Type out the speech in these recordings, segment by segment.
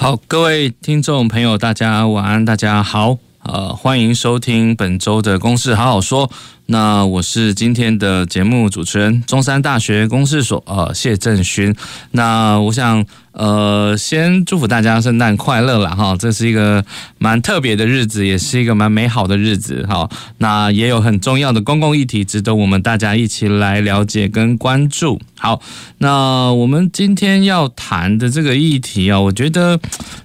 好，各位听众朋友，大家晚安，大家好，呃，欢迎收听本周的公式好好说。那我是今天的节目主持人，中山大学公事所呃谢振勋。那我想。呃，先祝福大家圣诞快乐了哈！这是一个蛮特别的日子，也是一个蛮美好的日子哈。那也有很重要的公共议题值得我们大家一起来了解跟关注。好，那我们今天要谈的这个议题啊，我觉得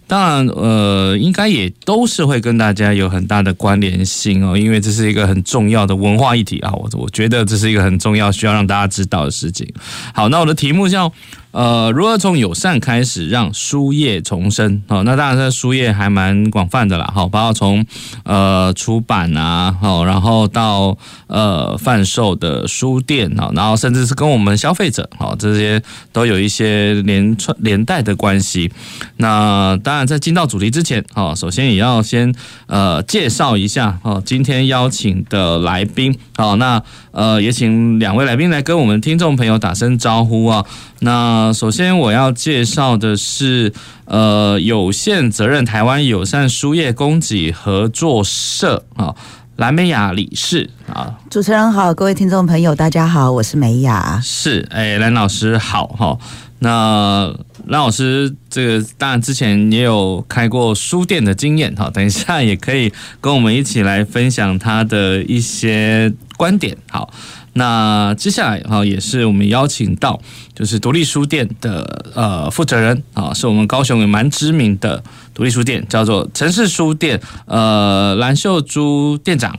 当然呃，应该也都是会跟大家有很大的关联性哦，因为这是一个很重要的文化议题啊。我我觉得这是一个很重要需要让大家知道的事情。好，那我的题目叫。呃，如何从友善开始让书业重生？好，那当然，这书业还蛮广泛的啦。好，包括从呃出版啊，好，然后到呃贩售的书店啊，然后甚至是跟我们消费者，好，这些都有一些连串连带的关系。那当然，在进到主题之前，好，首先也要先呃介绍一下哦，今天邀请的来宾。好，那呃也请两位来宾来跟我们听众朋友打声招呼啊。那首先我要介绍的是，呃，有限责任台湾友善书业供给合作社啊，蓝美雅理事啊。主持人好，各位听众朋友，大家好，我是美雅。是，哎，蓝老师好哈。那蓝老师，这个当然之前也有开过书店的经验哈，等一下也可以跟我们一起来分享他的一些观点。好。那接下来哈，也是我们邀请到就是独立书店的呃负责人啊，是我们高雄也蛮知名的独立书店，叫做城市书店呃蓝秀珠店长。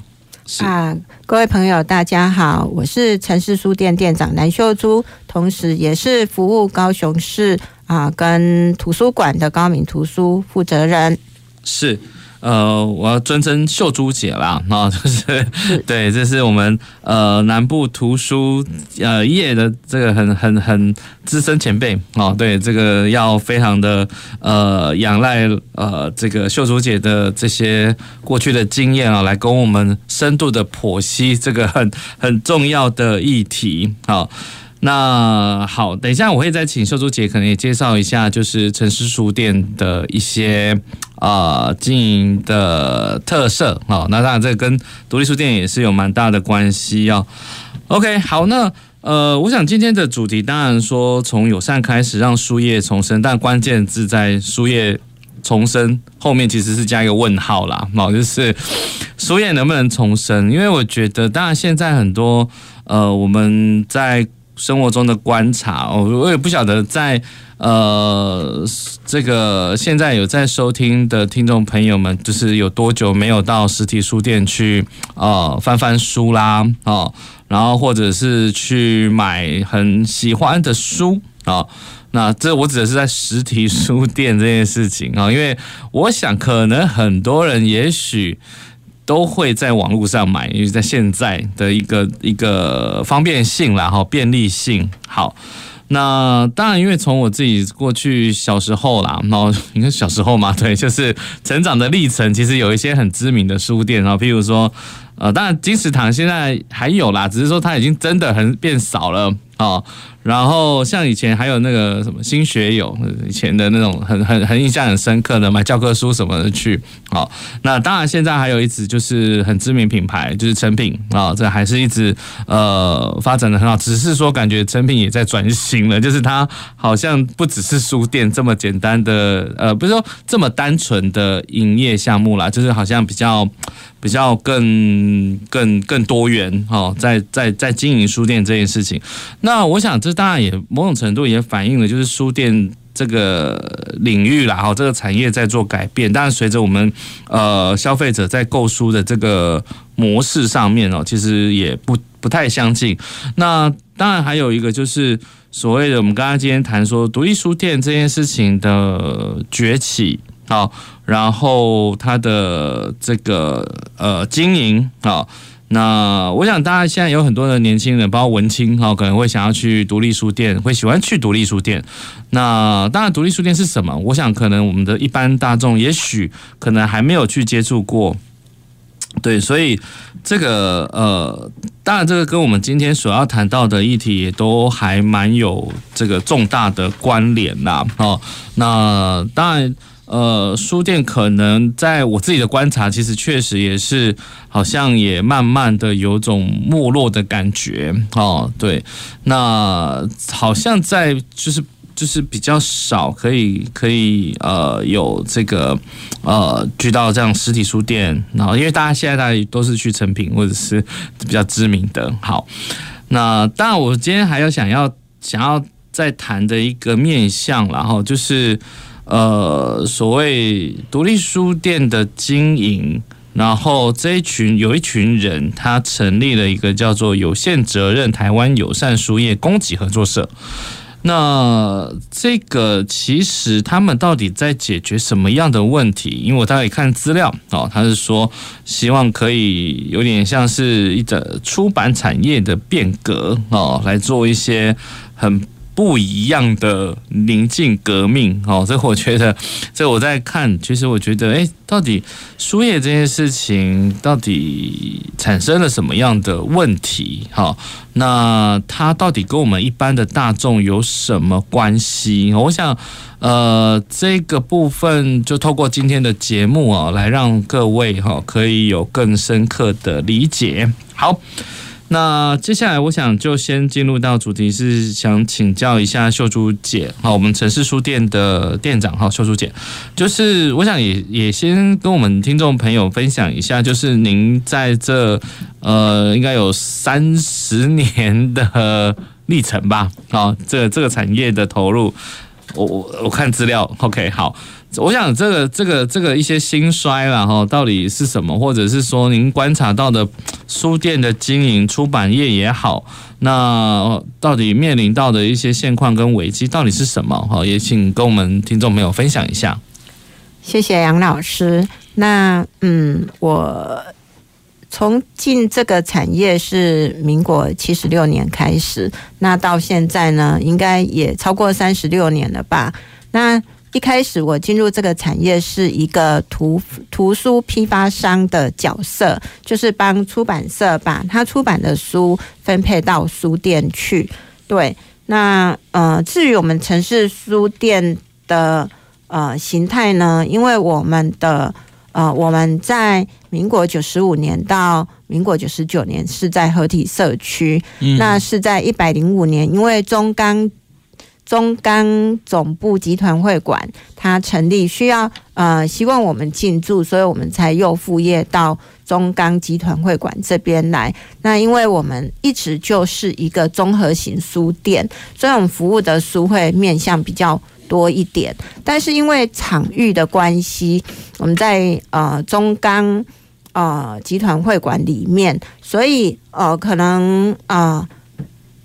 啊，各位朋友大家好，我是城市书店店长蓝秀珠，同时也是服务高雄市啊跟图书馆的高敏图书负责人。是。呃，我要尊称秀珠姐啦，啊，就是对，这是我们呃南部图书呃业的这个很很很资深前辈哦，对，这个要非常的呃仰赖呃这个秀珠姐的这些过去的经验啊，来跟我们深度的剖析这个很很重要的议题，好。那好，等一下我会再请秀珠姐，可能也介绍一下，就是城市书店的一些呃经营的特色。好，那当然这跟独立书店也是有蛮大的关系哦。OK，好，那呃，我想今天的主题当然说从友善开始让书业重生，但关键字在书业重生后面其实是加一个问号啦。好，就是书业能不能重生？因为我觉得，当然现在很多呃我们在生活中的观察，我我也不晓得在呃这个现在有在收听的听众朋友们，就是有多久没有到实体书店去呃翻翻书啦，哦，然后或者是去买很喜欢的书啊，那这我指的是在实体书店这件事情啊，因为我想可能很多人也许。都会在网络上买，因为在现在的一个一个方便性啦，哈，便利性好。那当然，因为从我自己过去小时候啦，然后应该小时候嘛，对，就是成长的历程，其实有一些很知名的书店啊，譬如说，呃，当然金石堂现在还有啦，只是说它已经真的很变少了啊。然后像以前还有那个什么新学友，以前的那种很很很印象很深刻的买教科书什么的去，好，那当然现在还有一直就是很知名品牌就是诚品啊，这还是一直呃发展的很好，只是说感觉诚品也在转型了，就是它好像不只是书店这么简单的呃，不是说这么单纯的营业项目啦，就是好像比较比较更更更多元哦，在在在经营书店这件事情，那我想这。当然也某种程度也反映了，就是书店这个领域啦，哈，这个产业在做改变。但是随着我们呃消费者在购书的这个模式上面哦，其实也不不太相近。那当然还有一个就是所谓的我们刚刚今天谈说独立书店这件事情的崛起好，然后它的这个呃经营啊。那我想，大家现在有很多的年轻人，包括文青哈，可能会想要去独立书店，会喜欢去独立书店。那当然，独立书店是什么？我想，可能我们的一般大众，也许可能还没有去接触过。对，所以这个呃，当然，这个跟我们今天所要谈到的议题也都还蛮有这个重大的关联呐。哦，那当然。呃，书店可能在我自己的观察，其实确实也是好像也慢慢的有种没落的感觉哦。对，那好像在就是就是比较少可以可以呃有这个呃去到这样实体书店，然后因为大家现在大家都是去成品或者是比较知名的。好，那当然我今天还有想要想要再谈的一个面向，然后就是。呃，所谓独立书店的经营，然后这一群有一群人，他成立了一个叫做有限责任台湾友善书业供给合作社。那这个其实他们到底在解决什么样的问题？因为我大概看资料哦，他是说希望可以有点像是一个出版产业的变革哦，来做一些很。不一样的宁静革命，哦，所以我觉得，这我在看，其实我觉得，诶，到底输液这件事情到底产生了什么样的问题？哈，那它到底跟我们一般的大众有什么关系？我想，呃，这个部分就透过今天的节目啊，来让各位哈可以有更深刻的理解。好。那接下来，我想就先进入到主题，是想请教一下秀珠姐，好，我们城市书店的店长，哈，秀珠姐，就是我想也也先跟我们听众朋友分享一下，就是您在这呃，应该有三十年的历程吧，好，这这个产业的投入，我我我看资料，OK，好。我想这个这个这个一些兴衰了哈，到底是什么？或者是说您观察到的书店的经营、出版业也好，那到底面临到的一些现况跟危机到底是什么？哈，也请跟我们听众朋友分享一下。谢谢杨老师。那嗯，我从进这个产业是民国七十六年开始，那到现在呢，应该也超过三十六年了吧？那一开始我进入这个产业是一个图图书批发商的角色，就是帮出版社把他出版的书分配到书店去。对，那呃，至于我们城市书店的呃形态呢，因为我们的呃我们在民国九十五年到民国九十九年是在合体社区，嗯、那是在一百零五年，因为中钢。中钢总部集团会馆，它成立需要呃，希望我们进驻，所以我们才又副业到中钢集团会馆这边来。那因为我们一直就是一个综合型书店，所以我们服务的书会面向比较多一点。但是因为场域的关系，我们在呃中钢呃集团会馆里面，所以呃可能啊、呃、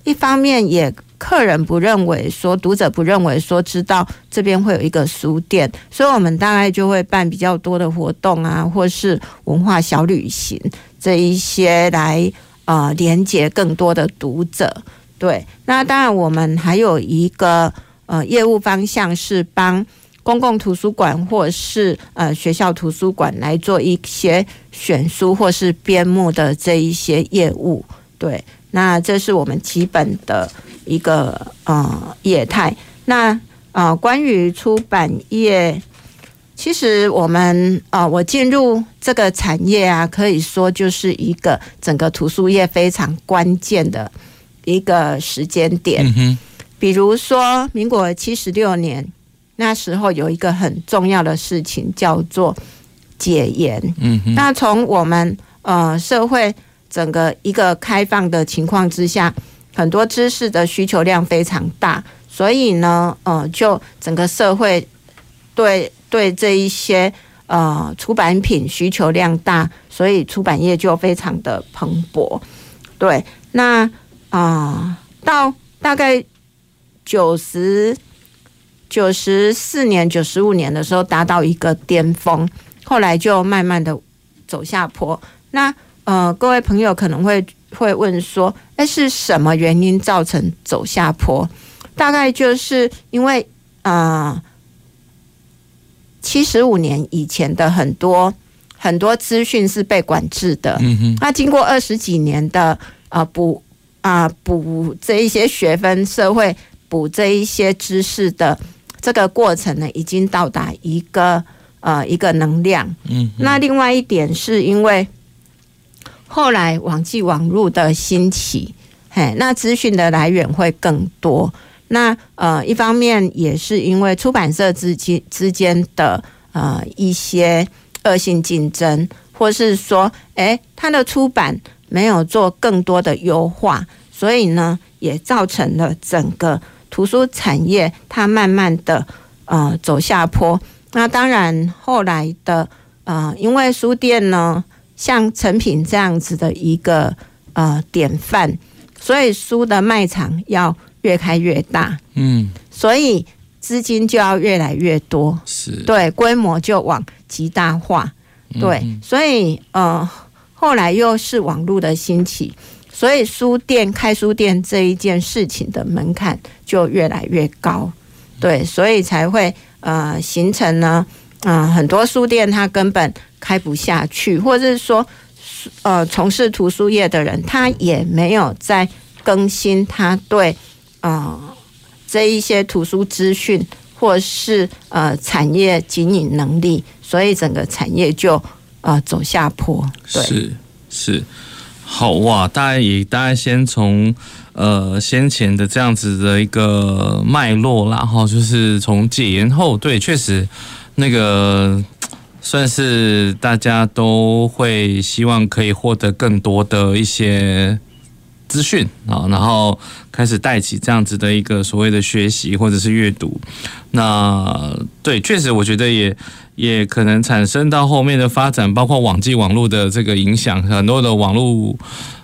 一方面也。客人不认为说，读者不认为说，知道这边会有一个书店，所以我们大概就会办比较多的活动啊，或是文化小旅行这一些来呃连接更多的读者。对，那当然我们还有一个呃业务方向是帮公共图书馆或是呃学校图书馆来做一些选书或是编目的这一些业务。对，那这是我们基本的。一个呃业态，那呃关于出版业，其实我们呃我进入这个产业啊，可以说就是一个整个图书业非常关键的一个时间点。比如说民国七十六年那时候有一个很重要的事情叫做解严。嗯哼。那从我们呃社会整个一个开放的情况之下。很多知识的需求量非常大，所以呢，呃，就整个社会对对这一些呃出版品需求量大，所以出版业就非常的蓬勃。对，那啊、呃，到大概九十九十四年、九十五年的时候达到一个巅峰，后来就慢慢的走下坡。那呃，各位朋友可能会会问说，那是什么原因造成走下坡？大概就是因为啊，七十五年以前的很多很多资讯是被管制的，嗯哼，那经过二十几年的啊补啊补这一些学分、社会补这一些知识的这个过程呢，已经到达一个呃一个能量，嗯，那另外一点是因为。后来网际网络的兴起，嘿，那资讯的来源会更多。那呃，一方面也是因为出版社之间之间的呃一些恶性竞争，或是说，诶，它的出版没有做更多的优化，所以呢，也造成了整个图书产业它慢慢的呃走下坡。那当然，后来的呃，因为书店呢。像成品这样子的一个呃典范，所以书的卖场要越开越大，嗯，所以资金就要越来越多，是。对，规模就往极大化，对，嗯、所以呃后来又是网络的兴起，所以书店开书店这一件事情的门槛就越来越高，对，所以才会呃形成呢，嗯、呃，很多书店它根本。开不下去，或者是说，呃，从事图书业的人，他也没有在更新他对呃这一些图书资讯，或是呃产业经营能力，所以整个产业就呃走下坡。对，是是，好哇，大家也大家先从呃先前的这样子的一个脉络，然后就是从解严后，对，确实那个。算是大家都会希望可以获得更多的一些资讯啊，然后开始带起这样子的一个所谓的学习或者是阅读。那对，确实我觉得也也可能产生到后面的发展，包括网际网络的这个影响，很多的网络。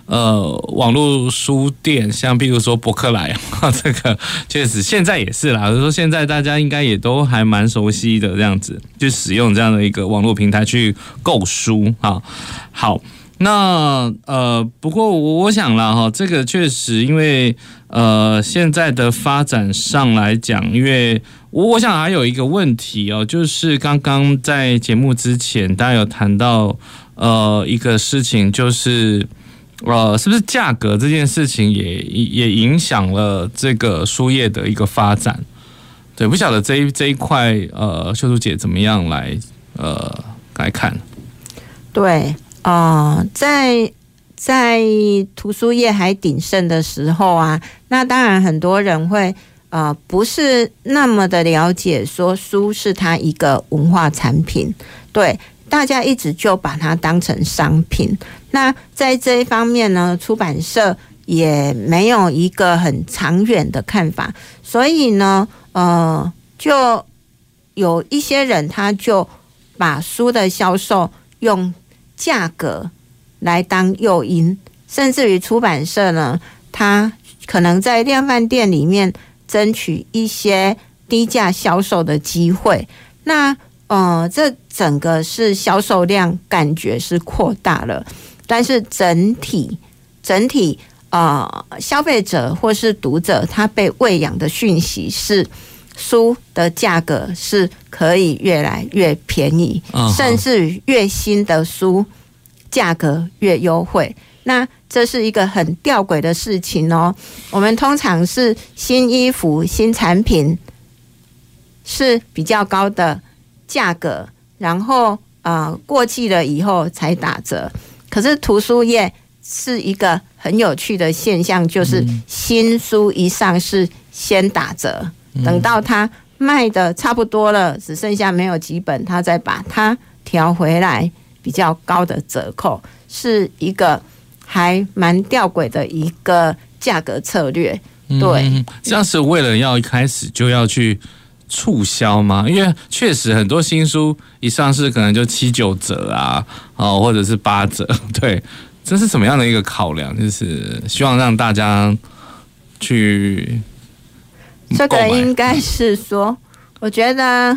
呃，网络书店，像比如说博客来，这个确实现在也是啦。就是说现在大家应该也都还蛮熟悉的这样子，去使用这样的一个网络平台去购书啊。好，那呃，不过我我想了哈，这个确实因为呃现在的发展上来讲，因为我我想还有一个问题哦，就是刚刚在节目之前大家有谈到呃一个事情，就是。呃，是不是价格这件事情也也影响了这个书业的一个发展？对，不晓得这一这一块，呃，秀珠姐怎么样来呃来看？对，哦，在在图书业还鼎盛的时候啊，那当然很多人会呃不是那么的了解，说书是它一个文化产品，对。大家一直就把它当成商品，那在这一方面呢，出版社也没有一个很长远的看法，所以呢，呃，就有一些人他就把书的销售用价格来当诱因，甚至于出版社呢，他可能在量贩店里面争取一些低价销售的机会，那。呃，这整个是销售量感觉是扩大了，但是整体整体呃，消费者或是读者他被喂养的讯息是书的价格是可以越来越便宜，甚至越新的书价格越优惠。那这是一个很吊诡的事情哦。我们通常是新衣服、新产品是比较高的。价格，然后呃过季了以后才打折。可是图书业是一个很有趣的现象，就是新书一上市先打折，等到它卖的差不多了，只剩下没有几本，他再把它调回来比较高的折扣，是一个还蛮吊诡的一个价格策略。对，这样是为了要一开始就要去。促销吗？因为确实很多新书一上市可能就七九折啊，哦，或者是八折，对，这是什么样的一个考量？就是希望让大家去。这个应该是说，我觉得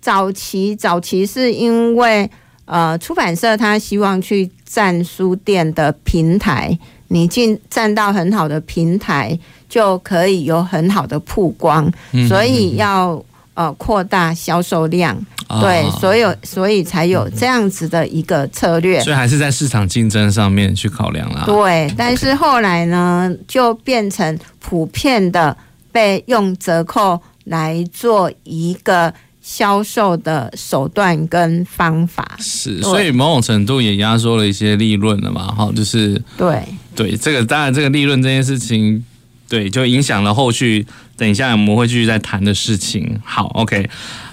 早期早期是因为呃出版社他希望去占书店的平台，你进占到很好的平台，就可以有很好的曝光，所以要呃扩大销售量。对，所以所以才有这样子的一个策略，所以还是在市场竞争上面去考量啦。对，但是后来呢，就变成普遍的被用折扣来做一个销售的手段跟方法。是，所以某种程度也压缩了一些利润了嘛。哈，就是对对，这个当然这个利润这件事情，对，就影响了后续。等一下我们会继续再谈的事情。好，OK。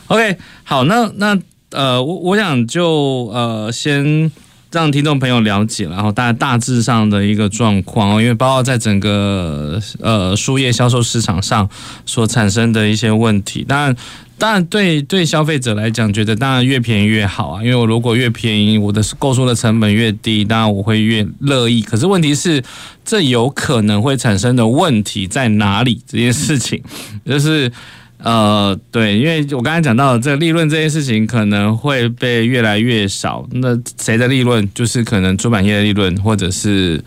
OK，好，那那呃，我我想就呃，先让听众朋友了解，然后大家大致上的一个状况哦，因为包括在整个呃输液销售市场上所产生的一些问题，当然当然对对消费者来讲，觉得当然越便宜越好啊，因为我如果越便宜，我的购书的成本越低，当然我会越乐意。可是问题是，这有可能会产生的问题在哪里？这件事情就是。呃，对，因为我刚才讲到这个利润这件事情可能会被越来越少。那谁的利润？就是可能出版业的利润，或者是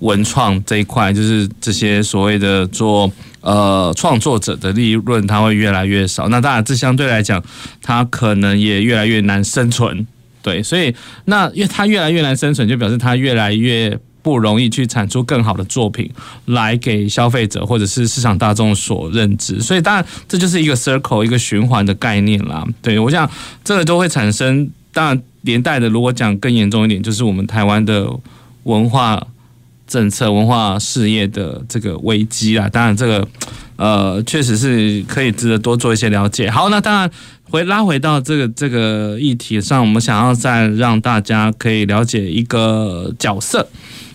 文创这一块，就是这些所谓的做呃创作者的利润，它会越来越少。那当然，这相对来讲，它可能也越来越难生存。对，所以那因为它越来越难生存，就表示它越来越。不容易去产出更好的作品来给消费者或者是市场大众所认知，所以当然这就是一个 circle 一个循环的概念啦。对，我想这个都会产生，当然连带的，如果讲更严重一点，就是我们台湾的文化政策、文化事业的这个危机啊。当然这个呃确实是可以值得多做一些了解。好，那当然回拉回到这个这个议题上，我们想要再让大家可以了解一个角色。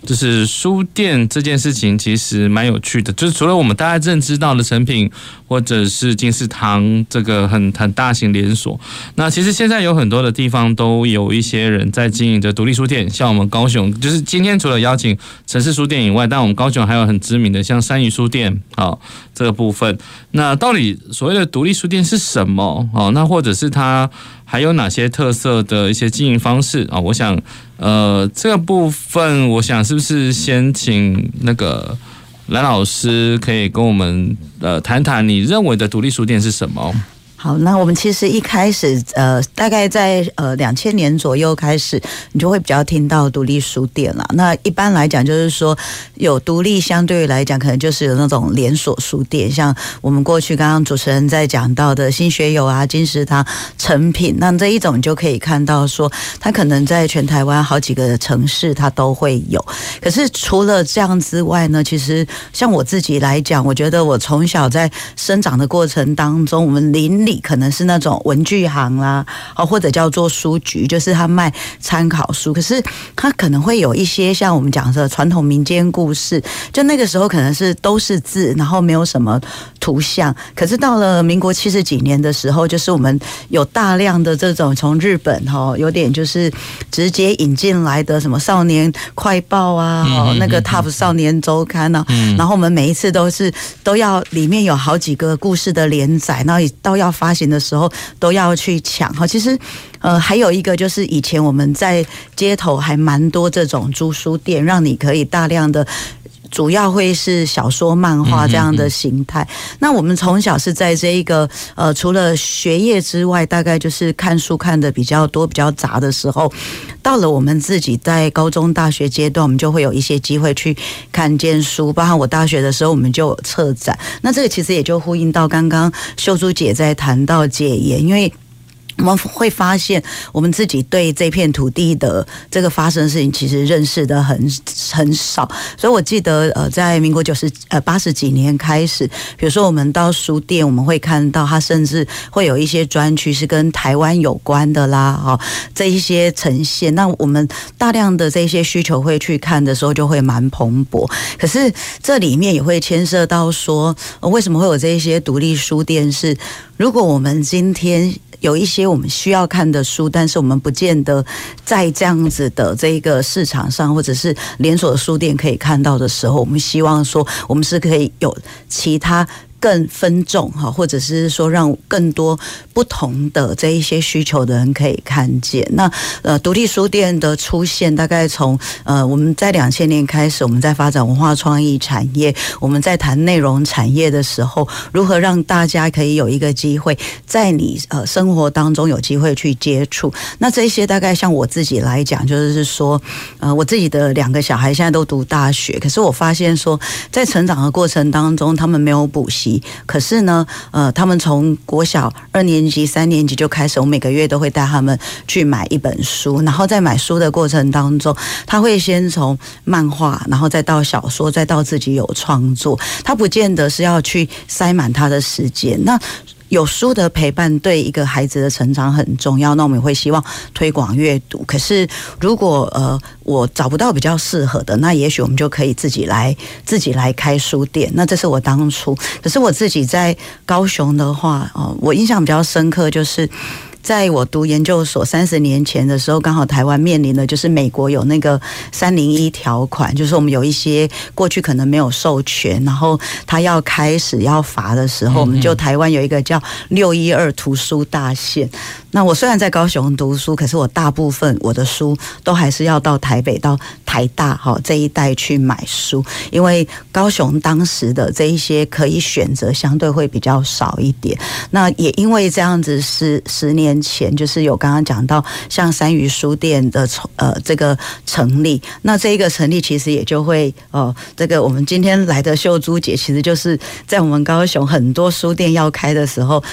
就是书店这件事情其实蛮有趣的，就是除了我们大家认知到的诚品或者是金石堂这个很很大型连锁，那其实现在有很多的地方都有一些人在经营着独立书店，像我们高雄，就是今天除了邀请城市书店以外，但我们高雄还有很知名的像三余书店啊这个部分。那到底所谓的独立书店是什么？哦，那或者是它还有哪些特色的一些经营方式啊？我想。呃，这个部分，我想是不是先请那个蓝老师可以跟我们呃谈谈，你认为的独立书店是什么？好，那我们其实一开始，呃，大概在呃两千年左右开始，你就会比较听到独立书店了。那一般来讲，就是说有独立，相对于来讲，可能就是有那种连锁书店，像我们过去刚刚主持人在讲到的新学友啊、金石堂、诚品，那这一种就可以看到说，它可能在全台湾好几个城市它都会有。可是除了这样之外呢，其实像我自己来讲，我觉得我从小在生长的过程当中，我们邻里。可能是那种文具行啦，哦，或者叫做书局，就是他卖参考书。可是他可能会有一些像我们讲的传统民间故事，就那个时候可能是都是字，然后没有什么图像。可是到了民国七十几年的时候，就是我们有大量的这种从日本哈，有点就是直接引进来的什么少年快报啊，哦，那个 Top 少年周刊啊，然后我们每一次都是都要里面有好几个故事的连载，然后也都要。发发行的时候都要去抢。哈，其实呃还有一个就是以前我们在街头还蛮多这种租书店，让你可以大量的，主要会是小说、漫画这样的形态。那我们从小是在这一个呃除了学业之外，大概就是看书看的比较多、比较杂的时候，到了我们自己在高中、大学阶段，我们就会有一些机会去看见书。包括我大学的时候，我们就有策展。那这个其实也就呼应到刚刚秀珠姐在谈到解严，因为。我们会发现，我们自己对这片土地的这个发生的事情，其实认识的很很少。所以我记得，呃，在民国九十呃八十几年开始，比如说我们到书店，我们会看到它甚至会有一些专区是跟台湾有关的啦，哈，这一些呈现。那我们大量的这些需求会去看的时候，就会蛮蓬勃。可是这里面也会牵涉到说，为什么会有这一些独立书店？是如果我们今天。有一些我们需要看的书，但是我们不见得在这样子的这个市场上，或者是连锁书店可以看到的时候，我们希望说，我们是可以有其他。更分众哈，或者是说让更多不同的这一些需求的人可以看见。那呃，独立书店的出现，大概从呃我们在两千年开始，我们在发展文化创意产业，我们在谈内容产业的时候，如何让大家可以有一个机会，在你呃生活当中有机会去接触。那这些大概像我自己来讲，就是说呃我自己的两个小孩现在都读大学，可是我发现说，在成长的过程当中，他们没有补习。可是呢，呃，他们从国小二年级、三年级就开始，我每个月都会带他们去买一本书，然后在买书的过程当中，他会先从漫画，然后再到小说，再到自己有创作，他不见得是要去塞满他的时间。那有书的陪伴对一个孩子的成长很重要，那我们也会希望推广阅读。可是如果呃我找不到比较适合的，那也许我们就可以自己来自己来开书店。那这是我当初，可是我自己在高雄的话，哦，我印象比较深刻就是。在我读研究所三十年前的时候，刚好台湾面临的就是美国有那个三零一条款，就是我们有一些过去可能没有授权，然后他要开始要罚的时候，我们就台湾有一个叫六一二图书大限。那我虽然在高雄读书，可是我大部分我的书都还是要到台北、到台大哈这一带去买书，因为高雄当时的这一些可以选择相对会比较少一点。那也因为这样子十十年。前就是有刚刚讲到像三余书店的呃这个成立，那这一个成立其实也就会哦、呃，这个我们今天来的秀珠姐，其实就是在我们高雄很多书店要开的时候，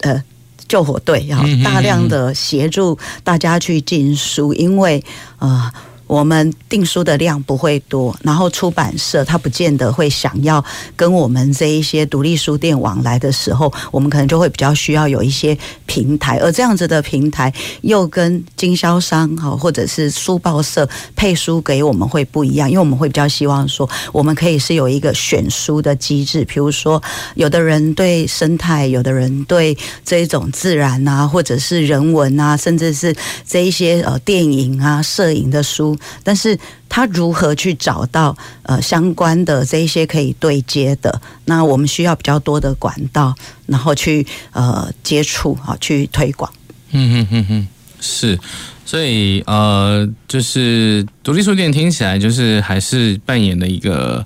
呃，救火队要大量的协助大家去进书，因为呃。我们订书的量不会多，然后出版社他不见得会想要跟我们这一些独立书店往来的时候，我们可能就会比较需要有一些平台，而这样子的平台又跟经销商哈或者是书报社配书给我们会不一样，因为我们会比较希望说，我们可以是有一个选书的机制，比如说有的人对生态，有的人对这种自然啊，或者是人文啊，甚至是这一些呃电影啊、摄影的书。但是他如何去找到呃相关的这一些可以对接的？那我们需要比较多的管道，然后去呃接触啊，去推广。嗯哼哼哼，是，所以呃，就是独立书店听起来就是还是扮演了一个，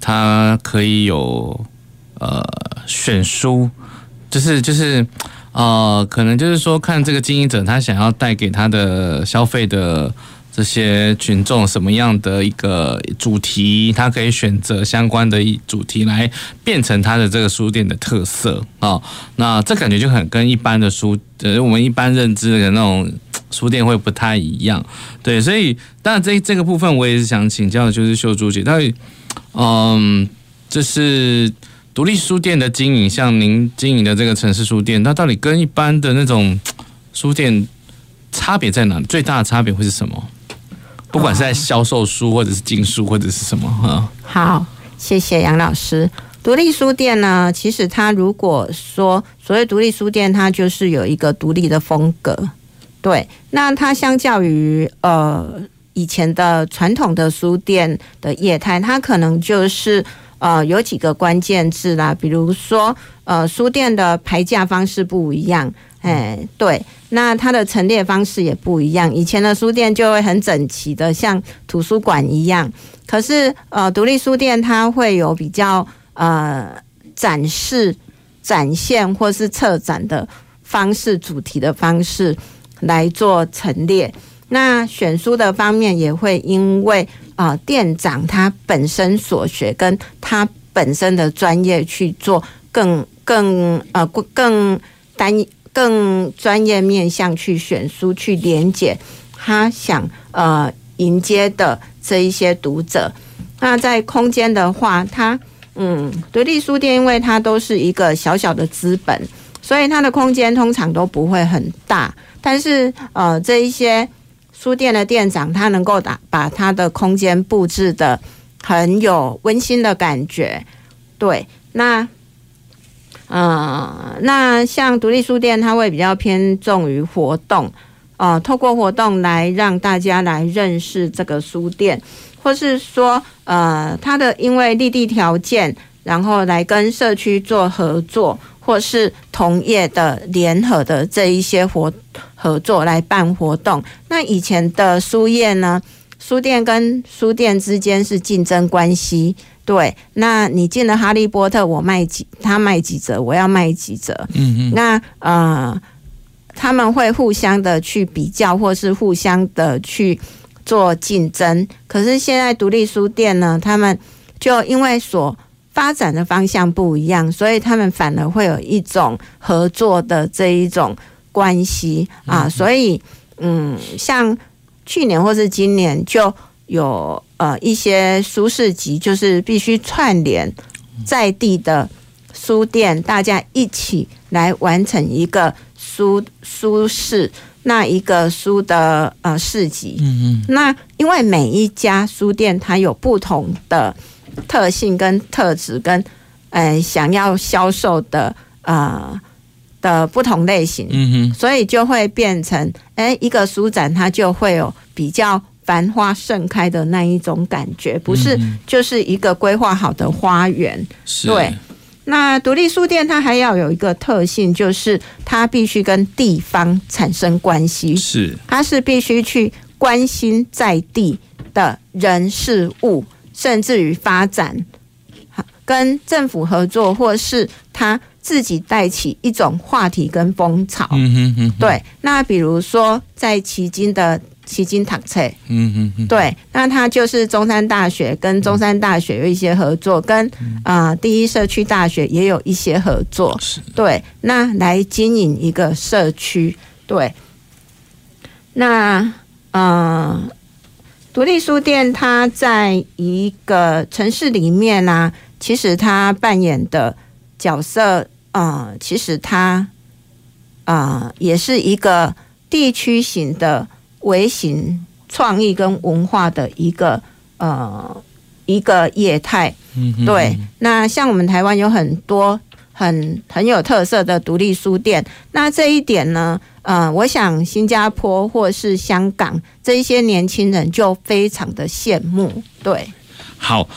它可以有呃选书，就是就是呃，可能就是说看这个经营者他想要带给他的消费的。这些群众什么样的一个主题，他可以选择相关的一主题来变成他的这个书店的特色啊。那这感觉就很跟一般的书，呃，我们一般认知的那种书店会不太一样。对，所以当然这这个部分我也是想请教，就是秀珠姐，到底，嗯，就是独立书店的经营，像您经营的这个城市书店，它到底跟一般的那种书店差别在哪？最大的差别会是什么？不管是在销售书，或者是进书，或者是什么哈。好，谢谢杨老师。独立书店呢，其实它如果说所谓独立书店，它就是有一个独立的风格。对，那它相较于呃以前的传统的书店的业态，它可能就是呃有几个关键字啦，比如说呃书店的排价方式不一样。哎，对，那它的陈列方式也不一样。以前的书店就会很整齐的，像图书馆一样。可是，呃，独立书店它会有比较呃展示、展现或是策展的方式、主题的方式来做陈列。那选书的方面也会因为啊、店长他本身所学跟他本身的专业去做更更呃更单一。更专业面向去选书，去连接他想呃迎接的这一些读者。那在空间的话，它嗯，独立书店因为它都是一个小小的资本，所以它的空间通常都不会很大。但是呃，这一些书店的店长，他能够打把他的空间布置得很有温馨的感觉。对，那。嗯，那像独立书店，它会比较偏重于活动，呃，透过活动来让大家来认识这个书店，或是说，呃，它的因为立地条件，然后来跟社区做合作，或是同业的联合的这一些活合作来办活动。那以前的书业呢，书店跟书店之间是竞争关系。对，那你进了哈利波特，我卖几，他卖几折，我要卖几折。嗯嗯。那呃，他们会互相的去比较，或是互相的去做竞争。可是现在独立书店呢，他们就因为所发展的方向不一样，所以他们反而会有一种合作的这一种关系啊。所以，嗯，像去年或是今年就有。呃，一些书市集就是必须串联在地的书店，大家一起来完成一个书书市，那一个书的呃市集。嗯嗯。那因为每一家书店它有不同的特性跟特质，跟呃想要销售的呃的不同类型。嗯哼。所以就会变成，哎，一个书展它就会有比较。繁花盛开的那一种感觉，不是就是一个规划好的花园。是。对，那独立书店它还要有一个特性，就是它必须跟地方产生关系。是，它是必须去关心在地的人事物，甚至于发展，跟政府合作，或是他自己带起一种话题跟风潮。嗯哼哼。对，那比如说在旗津的。旗津读册，嗯嗯嗯。对，那他就是中山大学跟中山大学有一些合作，跟啊、呃、第一社区大学也有一些合作，对，那来经营一个社区，对，那呃，独立书店它在一个城市里面呢、啊，其实它扮演的角色啊、呃，其实它啊、呃、也是一个地区型的。微型创意跟文化的一个呃一个业态，嗯，对。那像我们台湾有很多很很有特色的独立书店，那这一点呢，呃，我想新加坡或是香港这一些年轻人就非常的羡慕。对，好，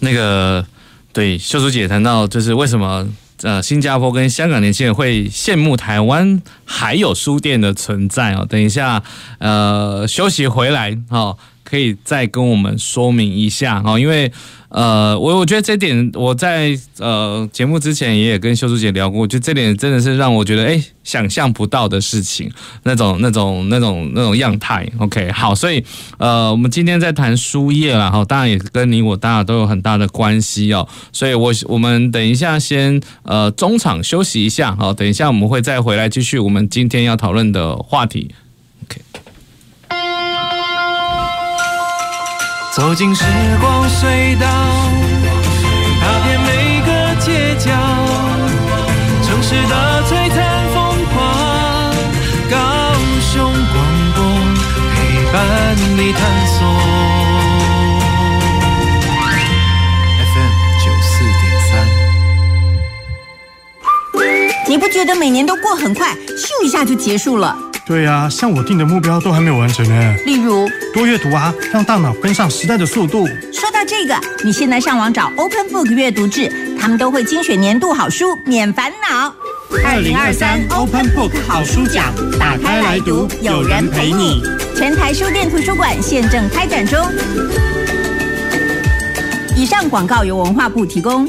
那个对秀珠姐谈到就是为什么。呃，新加坡跟香港年轻人会羡慕台湾还有书店的存在哦。等一下，呃，休息回来哦，可以再跟我们说明一下哦，因为。呃，我我觉得这点我在呃节目之前也也跟秀珠姐聊过，就这点真的是让我觉得哎、想象不到的事情，那种那种那种那种样态。OK，好，所以呃我们今天在谈书业啦，哈，当然也跟你我大家都有很大的关系哦。所以我我们等一下先呃中场休息一下，好，等一下我们会再回来继续我们今天要讨论的话题。OK。走进时光隧道，踏遍每个街角，城市的璀璨风光，高雄广播陪伴你探索。FM 九四点三，你不觉得每年都过很快，咻一下就结束了？对啊，像我定的目标都还没有完成呢。例如，多阅读啊，让大脑跟上时代的速度。说到这个，你现在上网找 Open Book 阅读志，他们都会精选年度好书，免烦恼。二零二三 Open Book 好书奖，打开来读，有人陪你。全台书店图书馆现正开展中。以上广告由文化部提供。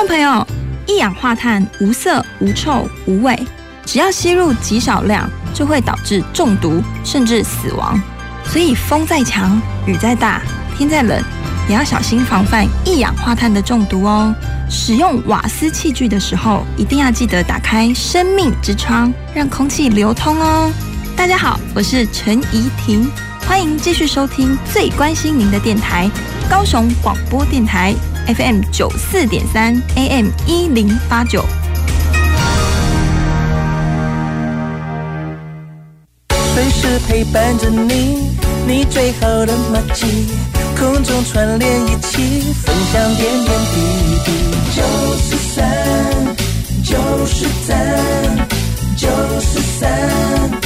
众朋友，一氧化碳无色、无臭、无味，只要吸入极少量，就会导致中毒甚至死亡。所以风再强、雨再大、天再冷，也要小心防范一氧化碳的中毒哦。使用瓦斯器具的时候，一定要记得打开生命之窗，让空气流通哦。大家好，我是陈怡婷。欢迎继续收听最关心您的电台——高雄广播电台 FM 九四点三 AM 一零八九。随时陪伴着你，你最好的默契，空中串联一起，分享点点滴滴。九四三，九四三，九四三。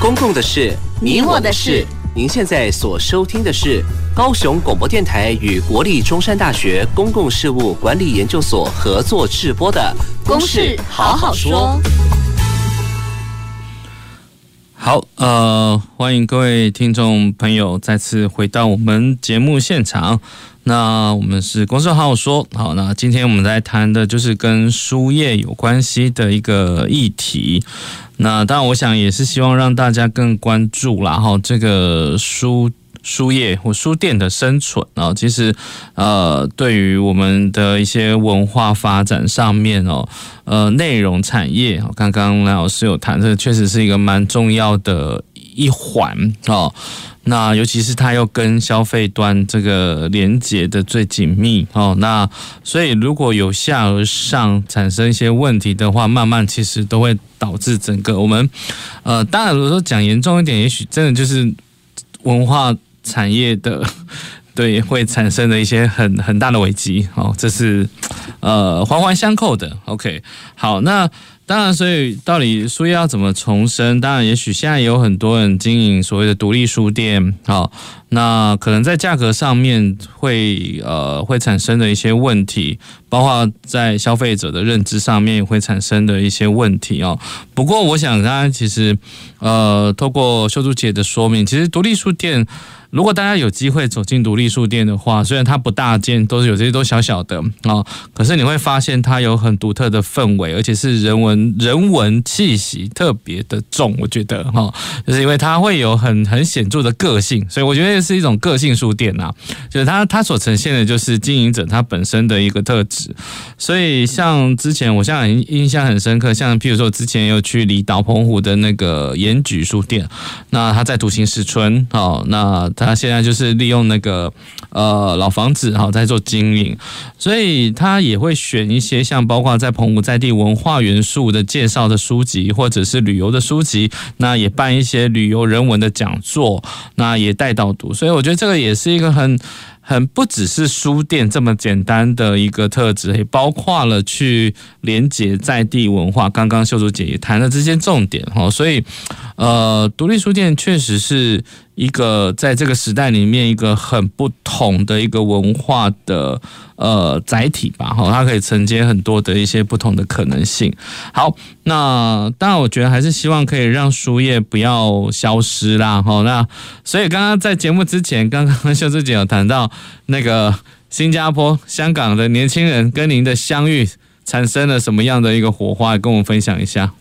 公共的事，你我的事。您现在所收听的是高雄广播电台与国立中山大学公共事务管理研究所合作制播的《公事好好说》。好，呃，欢迎各位听众朋友再次回到我们节目现场。那我们是公事好好说，好，那今天我们在谈的就是跟书业有关系的一个议题。那当然，我想也是希望让大家更关注啦，哈，这个书书业或书店的生存啊，其实呃，对于我们的一些文化发展上面哦，呃，内容产业，刚刚赖老师有谈，这确实是一个蛮重要的一环哦。那尤其是它又跟消费端这个连接的最紧密哦，那所以如果由下而上产生一些问题的话，慢慢其实都会导致整个我们呃，当然如果说讲严重一点，也许真的就是文化产业的 对会产生的一些很很大的危机哦，这是呃环环相扣的。OK，好，那。当然，所以到底书业要怎么重生？当然，也许现在有很多人经营所谓的独立书店，好，那可能在价格上面会呃会产生的一些问题，包括在消费者的认知上面也会产生的一些问题哦。不过，我想大家其实呃，透过秀珠姐的说明，其实独立书店。如果大家有机会走进独立书店的话，虽然它不大间，都是有这些都小小的啊，可是你会发现它有很独特的氛围，而且是人文 人文气息特别的重。我觉得哈，就是因为它会有很很显著的个性，所以我觉得是一种个性书店呐。就是它它所呈现的就是经营者他本身的一个特质。所以像之前我现在印象很深刻，像譬如说之前有去离岛澎湖的那个盐举书店，那他在独行十村哦，那。他现在就是利用那个呃老房子好，在做经营，所以他也会选一些像包括在澎湖在地文化元素的介绍的书籍，或者是旅游的书籍，那也办一些旅游人文的讲座，那也带导读，所以我觉得这个也是一个很。很不只是书店这么简单的一个特质，也包括了去连接在地文化。刚刚秀珠姐也谈了这些重点哈，所以呃，独立书店确实是一个在这个时代里面一个很不同的一个文化的。呃，载体吧，哈，它可以承接很多的一些不同的可能性。好，那当然，我觉得还是希望可以让书业不要消失啦，哈。那所以刚刚在节目之前，刚刚秀芝姐有谈到那个新加坡、香港的年轻人跟您的相遇，产生了什么样的一个火花，跟我们分享一下。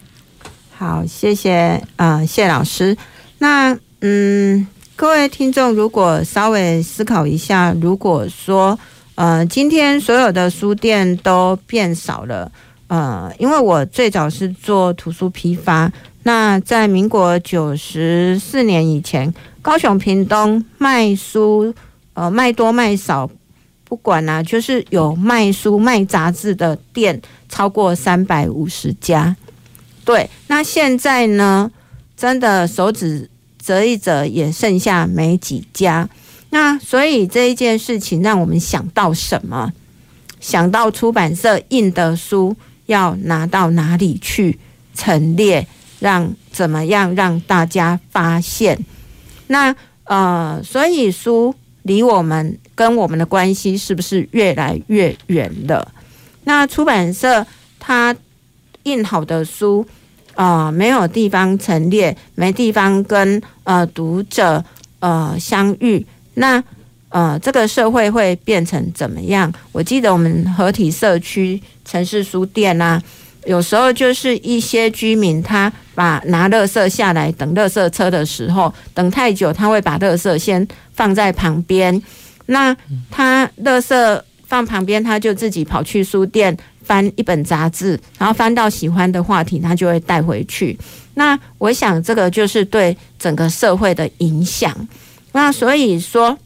好，谢谢啊、呃，谢老师。那嗯，各位听众，如果稍微思考一下，如果说。呃，今天所有的书店都变少了。呃，因为我最早是做图书批发，那在民国九十四年以前，高雄屏东卖书，呃，卖多卖少，不管啊，就是有卖书卖杂志的店超过三百五十家。对，那现在呢，真的手指折一折，也剩下没几家。那所以这一件事情让我们想到什么？想到出版社印的书要拿到哪里去陈列，让怎么样让大家发现？那呃，所以书离我们跟我们的关系是不是越来越远了？那出版社它印好的书，呃，没有地方陈列，没地方跟呃读者呃相遇。那呃，这个社会会变成怎么样？我记得我们合体社区城市书店啊，有时候就是一些居民他把拿垃圾下来等垃圾车的时候，等太久，他会把垃圾先放在旁边。那他垃圾放旁边，他就自己跑去书店翻一本杂志，然后翻到喜欢的话题，他就会带回去。那我想，这个就是对整个社会的影响。那所以说，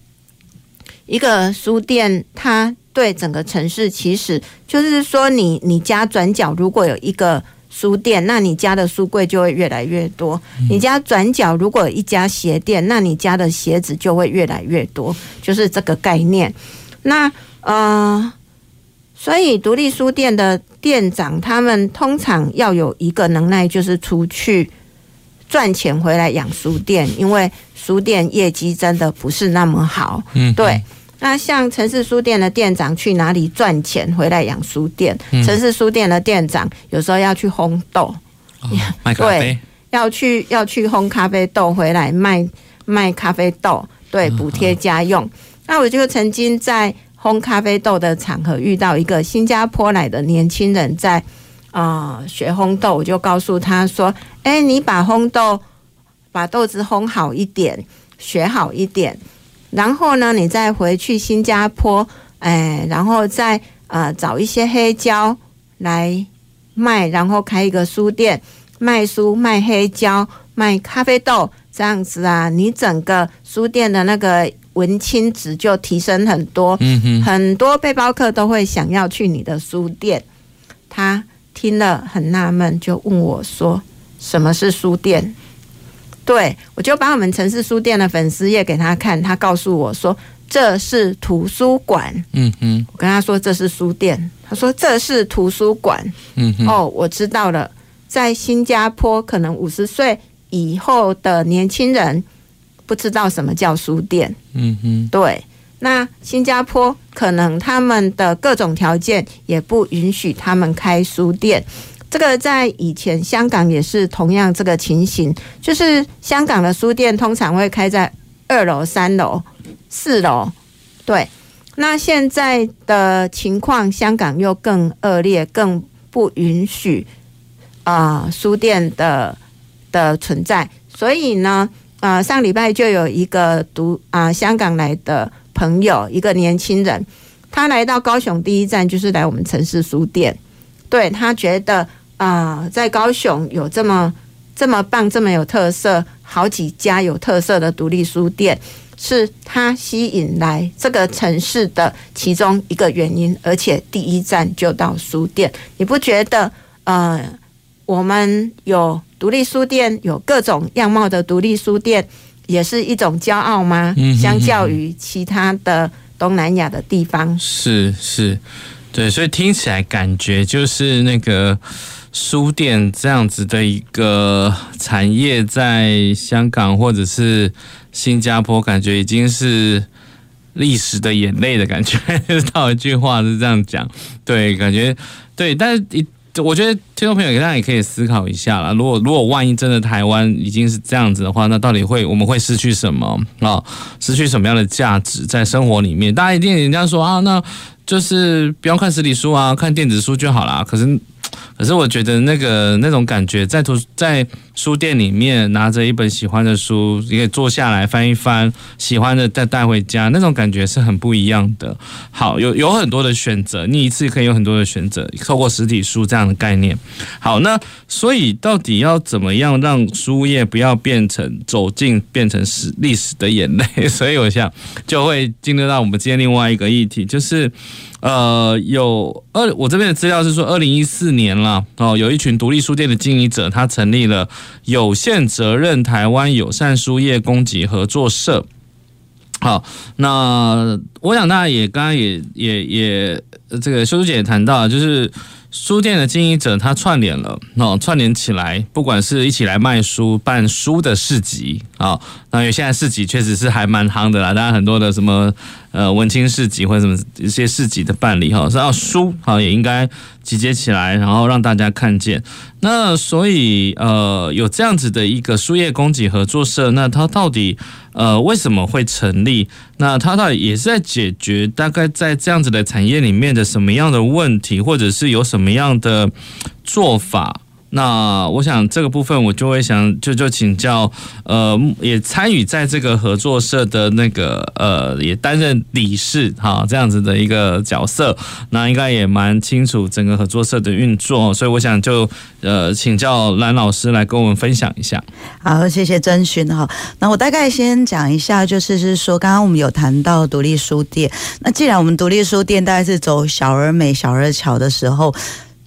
一个书店，它对整个城市，其实就是说你，你你家转角如果有一个书店，那你家的书柜就会越来越多；你家转角如果有一家鞋店，那你家的鞋子就会越来越多，就是这个概念。那呃。所以，独立书店的店长，他们通常要有一个能耐，就是出去赚钱回来养书店，因为书店业绩真的不是那么好。嗯，对。那像城市书店的店长去哪里赚钱回来养书店？嗯、城市书店的店长有时候要去烘豆，对，要去要去烘咖啡豆回来卖卖咖啡豆，对，补贴家用。嗯、那我就曾经在。烘咖啡豆的场合遇到一个新加坡来的年轻人在啊、学烘豆，我就告诉他说：“哎、你把烘豆把豆子烘好一点，学好一点，然后呢，你再回去新加坡，哎、然后再呃找一些黑胶来卖，然后开一个书店，卖书卖黑胶卖咖啡豆，这样子啊，你整个书店的那个。”文青值就提升很多，嗯哼，很多背包客都会想要去你的书店。他听了很纳闷，就问我说：“什么是书店？”对，我就把我们城市书店的粉丝页给他看，他告诉我说：“这是图书馆。”嗯哼，我跟他说：“这是书店。”他说：“这是图书馆。”嗯哼，哦，我知道了，在新加坡，可能五十岁以后的年轻人。不知道什么叫书店，嗯哼，对。那新加坡可能他们的各种条件也不允许他们开书店。这个在以前香港也是同样这个情形，就是香港的书店通常会开在二楼、三楼、四楼。对，那现在的情况，香港又更恶劣，更不允许啊、呃、书店的的存在。所以呢。啊、上礼拜就有一个读啊、香港来的朋友，一个年轻人，他来到高雄第一站就是来我们城市书店，对，他觉得啊、在高雄有这么这么棒、这么有特色，好几家有特色的独立书店，是他吸引来这个城市的其中一个原因，而且第一站就到书店，你不觉得？呃，我们有。独立书店有各种样貌的独立书店，也是一种骄傲吗？嗯哼哼，相较于其他的东南亚的地方，是是，对，所以听起来感觉就是那个书店这样子的一个产业，在香港或者是新加坡，感觉已经是历史的眼泪的感觉。套一句话是这样讲，对，感觉对，但是一。我觉得听众朋友大家也可以思考一下啦。如果如果万一真的台湾已经是这样子的话，那到底会我们会失去什么啊？失去什么样的价值在生活里面？大家一定人家说啊，那就是不要看实体书啊，看电子书就好啦。可是。可是我觉得那个那种感觉，在图在书店里面拿着一本喜欢的书，也可以坐下来翻一翻，喜欢的再带回家，那种感觉是很不一样的。好，有有很多的选择，你一次可以有很多的选择，透过实体书这样的概念。好，那所以到底要怎么样让书业不要变成走进变成史历史的眼泪？所以我想就会进入到我们今天另外一个议题，就是。呃，有二，我这边的资料是说，二零一四年了哦，有一群独立书店的经营者，他成立了有限责任台湾友善书业供给合作社。好，那我想大家也刚刚也也也，这个秀珠姐也谈到，就是。书店的经营者他串联了哦，串联起来，不管是一起来卖书、办书的市集啊，那因为现在市集确实是还蛮夯的啦，当然很多的什么呃文青市集或者什么一些市集的办理哈，是要书啊也应该集结起来，然后让大家看见。那所以呃有这样子的一个书业供给合作社，那它到底呃为什么会成立？那它到底也是在解决大概在这样子的产业里面的什么样的问题，或者是有什么样的做法那我想这个部分我就会想就就请教，呃，也参与在这个合作社的那个呃，也担任理事哈这样子的一个角色，那应该也蛮清楚整个合作社的运作，所以我想就呃请教蓝老师来跟我们分享一下。好，谢谢征询哈。那我大概先讲一下，就是是说刚刚我们有谈到独立书店，那既然我们独立书店大概是走小而美、小而巧的时候。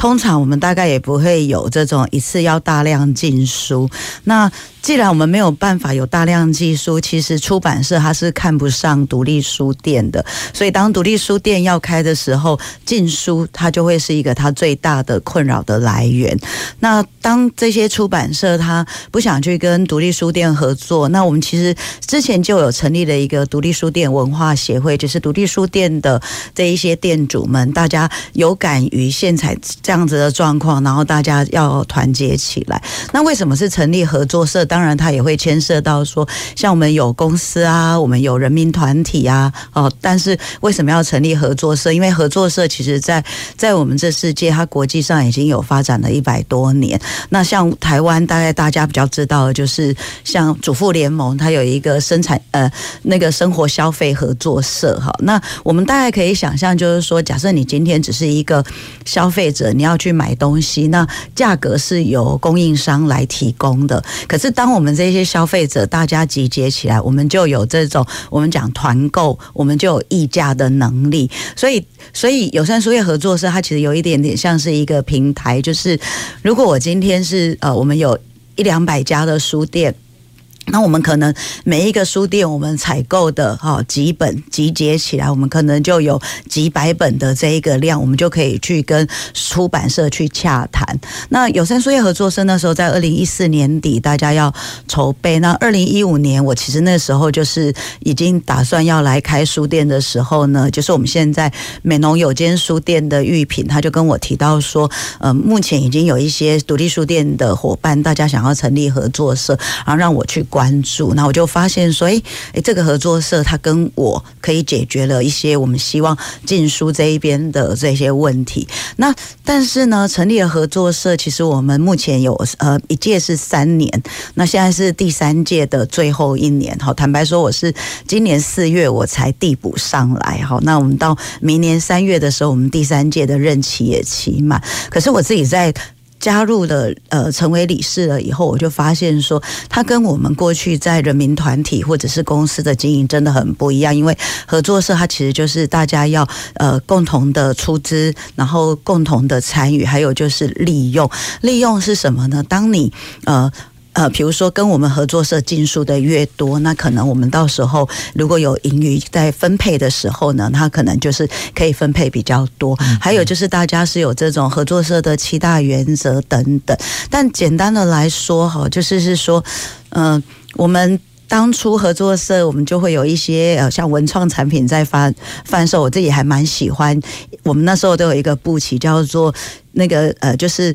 通常我们大概也不会有这种一次要大量进书。那既然我们没有办法有大量寄书，其实出版社它是看不上独立书店的。所以当独立书店要开的时候，进书它就会是一个它最大的困扰的来源。那当这些出版社它不想去跟独立书店合作，那我们其实之前就有成立了一个独立书店文化协会，就是独立书店的这一些店主们，大家有感于现在这样子的状况，然后大家要团结起来。那为什么是成立合作社？当然，它也会牵涉到说，像我们有公司啊，我们有人民团体啊，哦，但是为什么要成立合作社？因为合作社其实在在我们这世界，它国际上已经有发展了一百多年。那像台湾，大概大家比较知道的就是像主妇联盟，它有一个生产呃那个生活消费合作社哈。那我们大概可以想象，就是说，假设你今天只是一个消费者，你要去买东西，那价格是由供应商来提供的，可是。当我们这些消费者大家集结起来，我们就有这种我们讲团购，我们就有议价的能力。所以，所以友善书业合作社它其实有一点点像是一个平台，就是如果我今天是呃，我们有一两百家的书店。那我们可能每一个书店，我们采购的哈几本集结起来，我们可能就有几百本的这一个量，我们就可以去跟出版社去洽谈。那友善书业合作社那时候在二零一四年底，大家要筹备。那二零一五年，我其实那时候就是已经打算要来开书店的时候呢，就是我们现在美浓有间书店的玉品，他就跟我提到说，呃，目前已经有一些独立书店的伙伴，大家想要成立合作社，然后让我去关注，那我就发现说，哎，哎，这个合作社它跟我可以解决了一些我们希望进书这一边的这些问题。那但是呢，成立了合作社，其实我们目前有呃一届是三年，那现在是第三届的最后一年。好，坦白说，我是今年四月我才递补上来。好，那我们到明年三月的时候，我们第三届的任期也期满。可是我自己在。加入了呃，成为理事了以后，我就发现说，他跟我们过去在人民团体或者是公司的经营真的很不一样。因为合作社它其实就是大家要呃共同的出资，然后共同的参与，还有就是利用。利用是什么呢？当你呃。呃，比如说跟我们合作社进数的越多，那可能我们到时候如果有盈余在分配的时候呢，它可能就是可以分配比较多。还有就是大家是有这种合作社的七大原则等等。但简单的来说哈，就是是说，嗯、呃，我们当初合作社我们就会有一些呃像文创产品在发贩售，我自己还蛮喜欢。我们那时候都有一个布旗叫做那个呃，就是。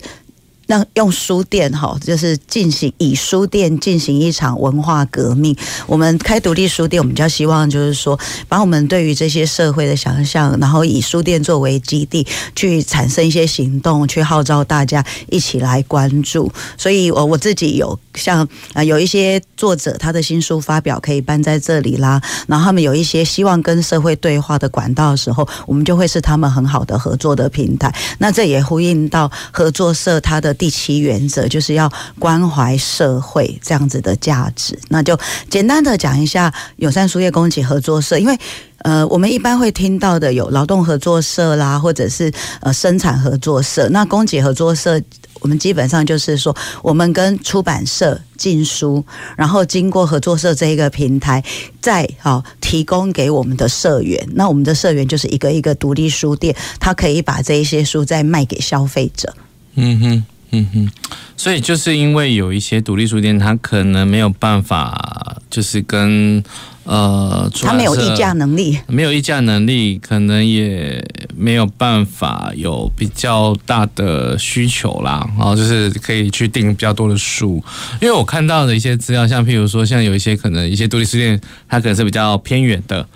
那用书店哈，就是进行以书店进行一场文化革命。我们开独立书店，我们比较希望就是说，把我们对于这些社会的想象，然后以书店作为基地，去产生一些行动，去号召大家一起来关注。所以，我我自己有像啊，有一些作者他的新书发表可以办在这里啦。然后他们有一些希望跟社会对话的管道的时候，我们就会是他们很好的合作的平台。那这也呼应到合作社它的。第七原则就是要关怀社会这样子的价值，那就简单的讲一下友善书业供给合作社，因为呃，我们一般会听到的有劳动合作社啦，或者是呃生产合作社，那供给合作社，我们基本上就是说，我们跟出版社进书，然后经过合作社这一个平台，再好提供给我们的社员，那我们的社员就是一个一个独立书店，他可以把这一些书再卖给消费者。嗯哼。嗯哼，所以就是因为有一些独立书店，它可能没有办法，就是跟呃，他没有议价能力，没有议价能力，可能也没有办法有比较大的需求啦。然后就是可以去订比较多的书，因为我看到的一些资料，像譬如说，像有一些可能一些独立书店，它可能是比较偏远的。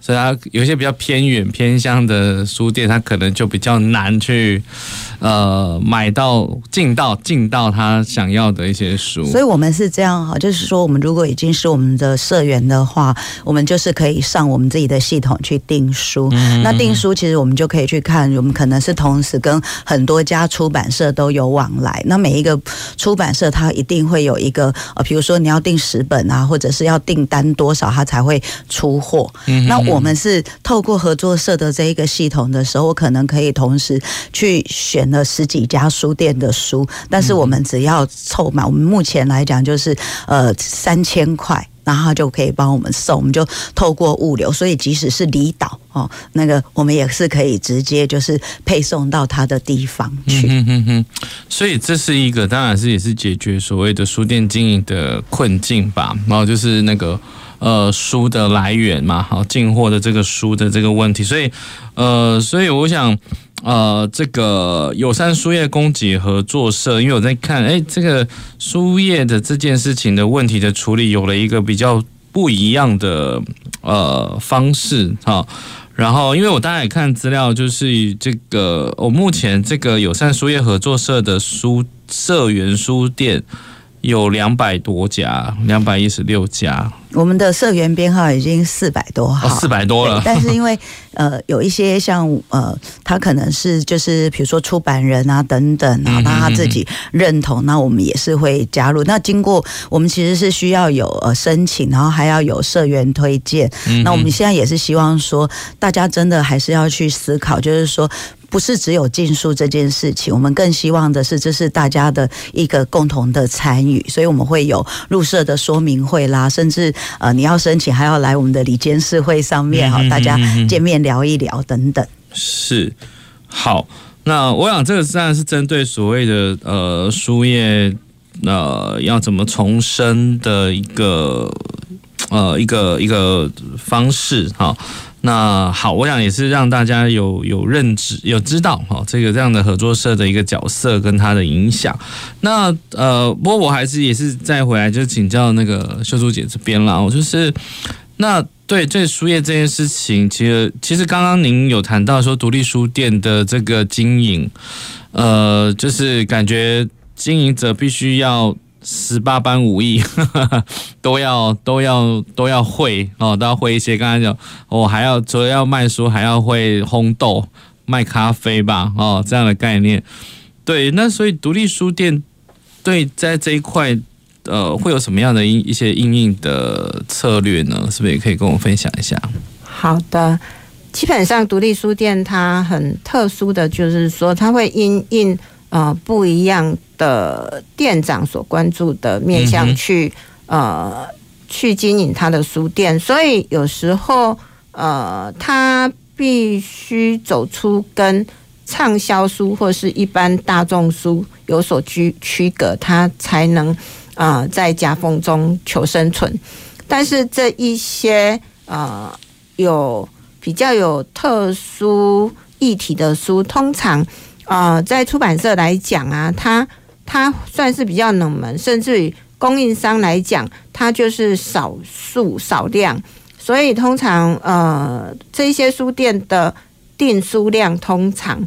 所以它有一些比较偏远偏乡的书店，它可能就比较难去呃买到进到进到他想要的一些书。所以我们是这样哈，就是说我们如果已经是我们的社员的话，我们就是可以上我们自己的系统去订书。嗯、那订书其实我们就可以去看，我们可能是同时跟很多家出版社都有往来。那每一个出版社它一定会有一个呃，比如说你要订十本啊，或者是要订单多少，它才会出货。嗯，那我们是透过合作社的这一个系统的时候，我可能可以同时去选了十几家书店的书，但是我们只要凑满，我们目前来讲就是呃三千块，然后就可以帮我们送，我们就透过物流，所以即使是离岛哦，那个我们也是可以直接就是配送到他的地方去。嗯哼哼，所以这是一个，当然是也是解决所谓的书店经营的困境吧。然后就是那个。呃，书的来源嘛，好，进货的这个书的这个问题，所以，呃，所以我想，呃，这个友善书业供给合作社，因为我在看，哎，这个书业的这件事情的问题的处理，有了一个比较不一样的呃方式，哈，然后，因为我大概也看资料，就是这个，我目前这个友善书业合作社的书社员书店。有两百多家，两百一十六家。我们的社员编号已经四百多号，四百多了。但是因为 呃，有一些像呃，他可能是就是比如说出版人啊等等啊，那他自己认同，那我们也是会加入。那经过我们其实是需要有呃申请，然后还要有社员推荐。那我们现在也是希望说，大家真的还是要去思考，就是说。不是只有禁书这件事情，我们更希望的是，这是大家的一个共同的参与，所以我们会有入社的说明会啦，甚至呃，你要申请还要来我们的里监事会上面哈，大家见面聊一聊等等。是，好，那我想这个当然是针对所谓的呃书业呃要怎么重生的一个呃一个一个方式哈。那好，我想也是让大家有有认知、有知道哈，这个这样的合作社的一个角色跟它的影响。那呃，不过我还是也是再回来就请教那个秀珠姐这边啦。我就是那对这书业这件事情，其实其实刚刚您有谈到说独立书店的这个经营，呃，就是感觉经营者必须要。十八般武艺 都要都要都要会哦，都要会一些。刚才讲，我还要除了要卖书，还要会烘豆、卖咖啡吧？哦，这样的概念。对，那所以独立书店对在这一块呃，会有什么样的一一些应应的策略呢？是不是也可以跟我分享一下？好的，基本上独立书店它很特殊的就是说，它会因应。呃，不一样的店长所关注的面向去、嗯、呃去经营他的书店，所以有时候呃，他必须走出跟畅销书或是一般大众书有所区区隔，他才能啊、呃、在夹缝中求生存。但是这一些呃有比较有特殊议题的书，通常。呃，在出版社来讲啊，它它算是比较冷门，甚至于供应商来讲，它就是少数少量，所以通常呃这些书店的订书量通常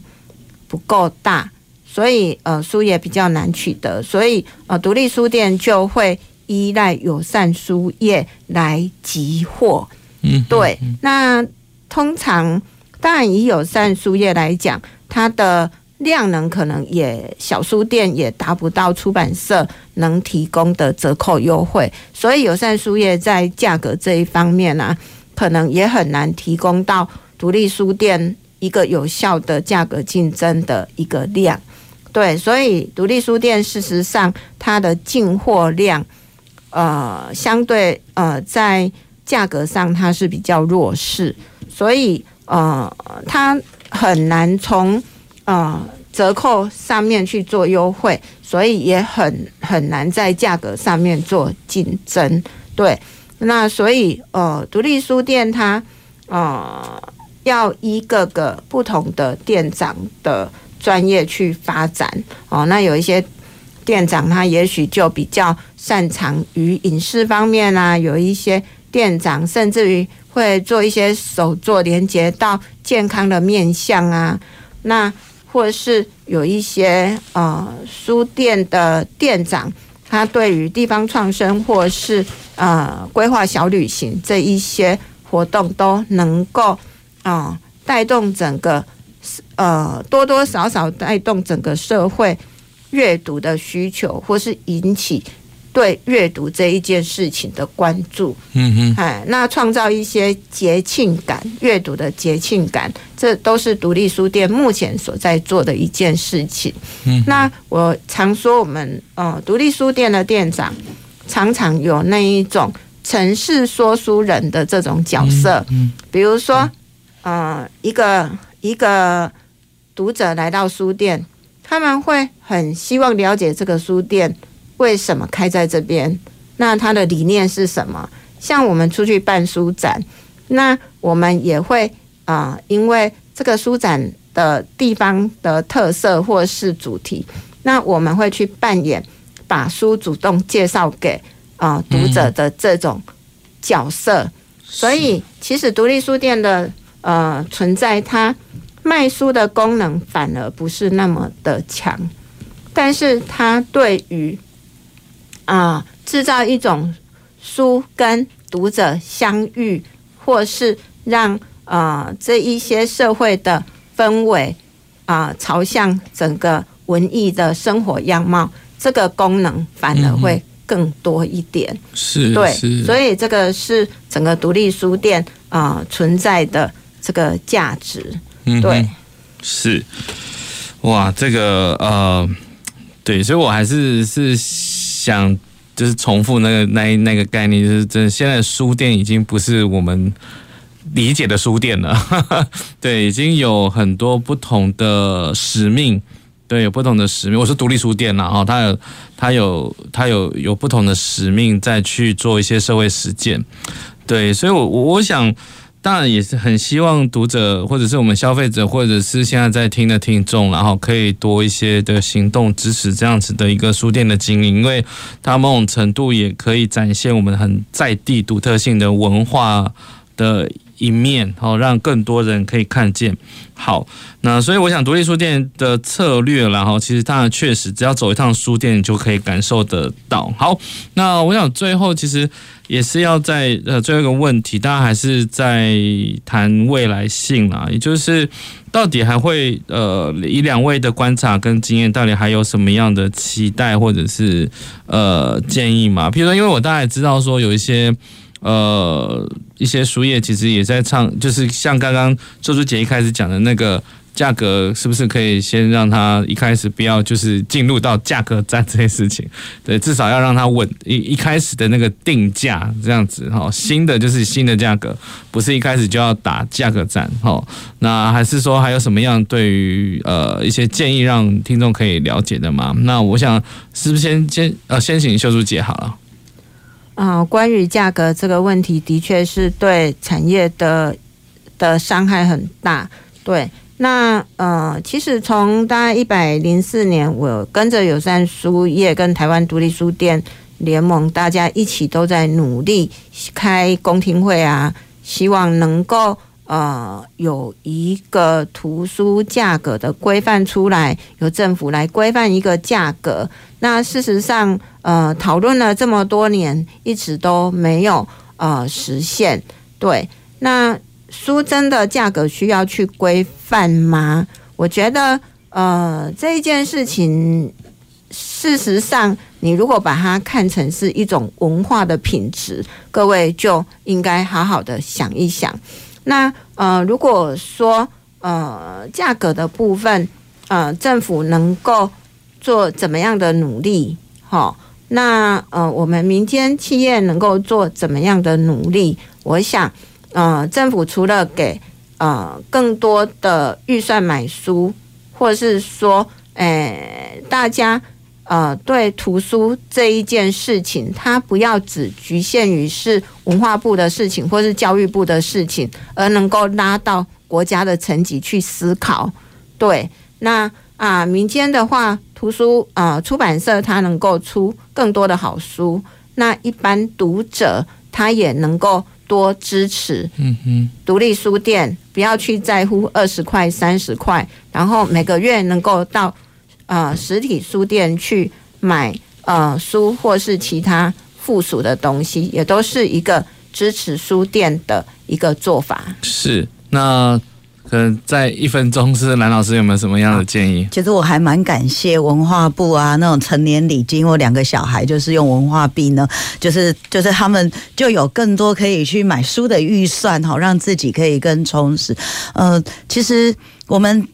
不够大，所以呃书也比较难取得，所以呃独立书店就会依赖友善书业来集货。嗯，对，那通常当然以友善书业来讲，它的量能可能也小书店也达不到出版社能提供的折扣优惠，所以友善书业在价格这一方面呢、可能也很难提供到独立书店一个有效的价格竞争的一个量。对，所以独立书店事实上它的进货量，呃，相对呃在价格上它是比较弱势，所以呃，它很难从。呃，折扣上面去做优惠，所以也很很难在价格上面做竞争。对，那所以呃，独立书店它呃要依各个不同的店长的专业去发展哦。那有一些店长他也许就比较擅长于影视方面啊，有一些店长，甚至于会做一些手作，连接到健康的面向啊。那或者是有一些呃书店的店长，他对于地方创生或是呃规划小旅行这一些活动，都能够啊带动整个呃多多少少带动整个社会阅读的需求，或是引起。对阅读这一件事情的关注，嗯哼，哎，那创造一些节庆感，阅读的节庆感，这都是独立书店目前所在做的一件事情。嗯，那我常说，我们呃独立书店的店长常常有那一种城市说书人的这种角色，嗯，比如说，呃，一个一个读者来到书店，他们会很希望了解这个书店。为什么开在这边？那它的理念是什么？像我们出去办书展，那我们也会啊、呃，因为这个书展的地方的特色或是主题，那我们会去扮演把书主动介绍给啊、呃、读者的这种角色。嗯、所以，其实独立书店的呃存在，它卖书的功能反而不是那么的强，但是它对于啊，制造一种书跟读者相遇，或是让啊这一些社会的氛围啊朝向整个文艺的生活样貌，这个功能反而会更多一点。是，对，所以这个是整个独立书店啊存在的这个价值。嗯对，是，哇，这个呃，对，所以我还是是。想就是重复那个那那个概念，就是真，现在书店已经不是我们理解的书店了，对，已经有很多不同的使命，对，有不同的使命。我是独立书店了哈，它有它有它有有不同的使命，再去做一些社会实践，对，所以我我想。当然也是很希望读者，或者是我们消费者，或者是现在在听的听众，然后可以多一些的行动支持这样子的一个书店的经营，因为它某种程度也可以展现我们很在地独特性的文化的一面，好让更多人可以看见。好，那所以我想独立书店的策略，然后其实当然确实只要走一趟书店，就可以感受得到。好，那我想最后其实。也是要在呃最后一个问题，大家还是在谈未来性啦，也就是到底还会呃以两位的观察跟经验，到底还有什么样的期待或者是呃建议嘛？比如说，因为我大概知道说有一些呃一些书业其实也在唱，就是像刚刚秀珠姐一开始讲的那个。价格是不是可以先让他一开始不要就是进入到价格战这些事情？对，至少要让他稳一一开始的那个定价这样子哈。新的就是新的价格，不是一开始就要打价格战哈。那还是说还有什么样对于呃一些建议让听众可以了解的吗？那我想是不是先先呃先请秀珠姐好了。啊、关于价格这个问题，的确是对产业的的伤害很大，对。那呃，其实从大概一百零四年，我跟着友善书业跟台湾独立书店联盟，大家一起都在努力开公听会啊，希望能够呃有一个图书价格的规范出来，由政府来规范一个价格。那事实上，呃，讨论了这么多年，一直都没有呃实现。对，那。书真的价格需要去规范吗？我觉得，呃，这一件事情，事实上，你如果把它看成是一种文化的品质，各位就应该好好的想一想。那呃，如果说呃价格的部分，呃，政府能够做怎么样的努力？好，那呃，我们民间企业能够做怎么样的努力？我想。呃，政府除了给呃更多的预算买书，或是说，诶、大家呃对图书这一件事情，它不要只局限于是文化部的事情，或是教育部的事情，而能够拉到国家的层级去思考。对，那啊、呃，民间的话，图书啊、呃，出版社它能够出更多的好书，那一般读者。他也能够多支持。嗯哼，独立书店不要去在乎二十块、三十块，然后每个月能够到呃实体书店去买呃书或是其他附属的东西，也都是一个支持书店的一个做法。是那。可能在一分钟，是蓝老师有没有什么样的建议？其实我还蛮感谢文化部啊，那种成年礼金，我两个小孩就是用文化币呢，就是就是他们就有更多可以去买书的预算，好让自己可以更充实。呃，其实我们。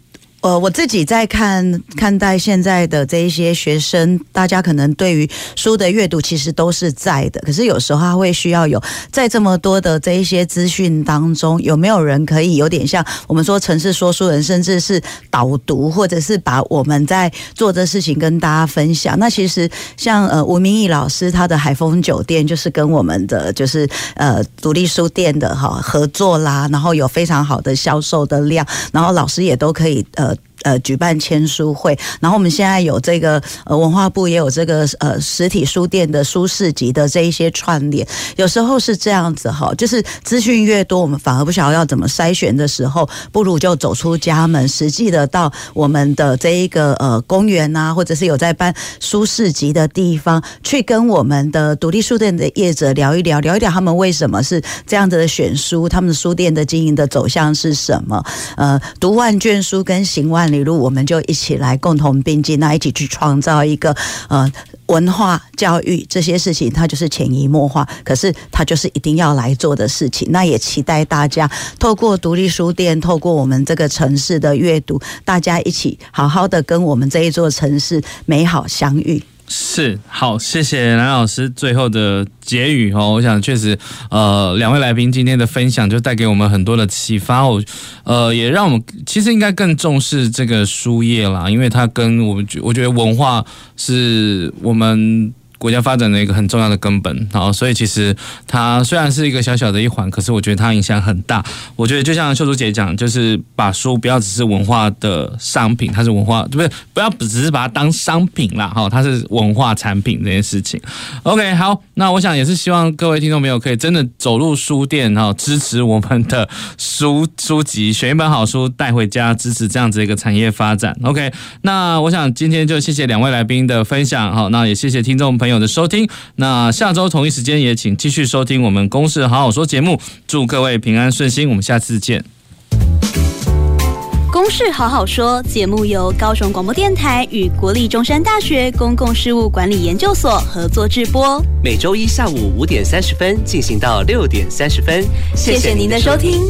呃，我自己在看看待现在的这一些学生，大家可能对于书的阅读其实都是在的，可是有时候他会需要有在这么多的这一些资讯当中，有没有人可以有点像我们说城市说书人，甚至是导读，或者是把我们在做的事情跟大家分享？那其实像呃吴明义老师他的海丰酒店，就是跟我们的就是呃独立书店的哈合作啦，然后有非常好的销售的量，然后老师也都可以呃。that 呃，举办签书会，然后我们现在有这个呃文化部也有这个呃实体书店的书市集的这一些串联，有时候是这样子哈，就是资讯越多，我们反而不晓得要怎么筛选的时候，不如就走出家门，实际的到我们的这一个呃公园啊，或者是有在办书市集的地方，去跟我们的独立书店的业者聊一聊，聊一聊他们为什么是这样子的选书，他们的书店的经营的走向是什么？呃，读万卷书跟行万里比如，我们就一起来共同并进，那一起去创造一个呃文化教育这些事情，它就是潜移默化，可是它就是一定要来做的事情。那也期待大家透过独立书店，透过我们这个城市的阅读，大家一起好好的跟我们这一座城市美好相遇。是，好，谢谢蓝老师最后的结语哦。我想确实，呃，两位来宾今天的分享就带给我们很多的启发，哦呃也让我们其实应该更重视这个书业啦，因为它跟我们觉我觉得文化是我们。国家发展的一个很重要的根本，好，所以其实它虽然是一个小小的一环，可是我觉得它影响很大。我觉得就像秀珠姐讲，就是把书不要只是文化的商品，它是文化，对不对？不要只是把它当商品啦，哈，它是文化产品这件事情。OK，好，那我想也是希望各位听众朋友可以真的走入书店，然后，支持我们的书书籍，选一本好书带回家，支持这样子一个产业发展。OK，那我想今天就谢谢两位来宾的分享，好，那也谢谢听众朋友。朋友的收听，那下周同一时间也请继续收听我们公事好好说节目，祝各位平安顺心，我们下次见。公事好好说节目由高雄广播电台与国立中山大学公共事务管理研究所合作制播，每周一下午五点三十分进行到六点三十分，谢谢您的收听。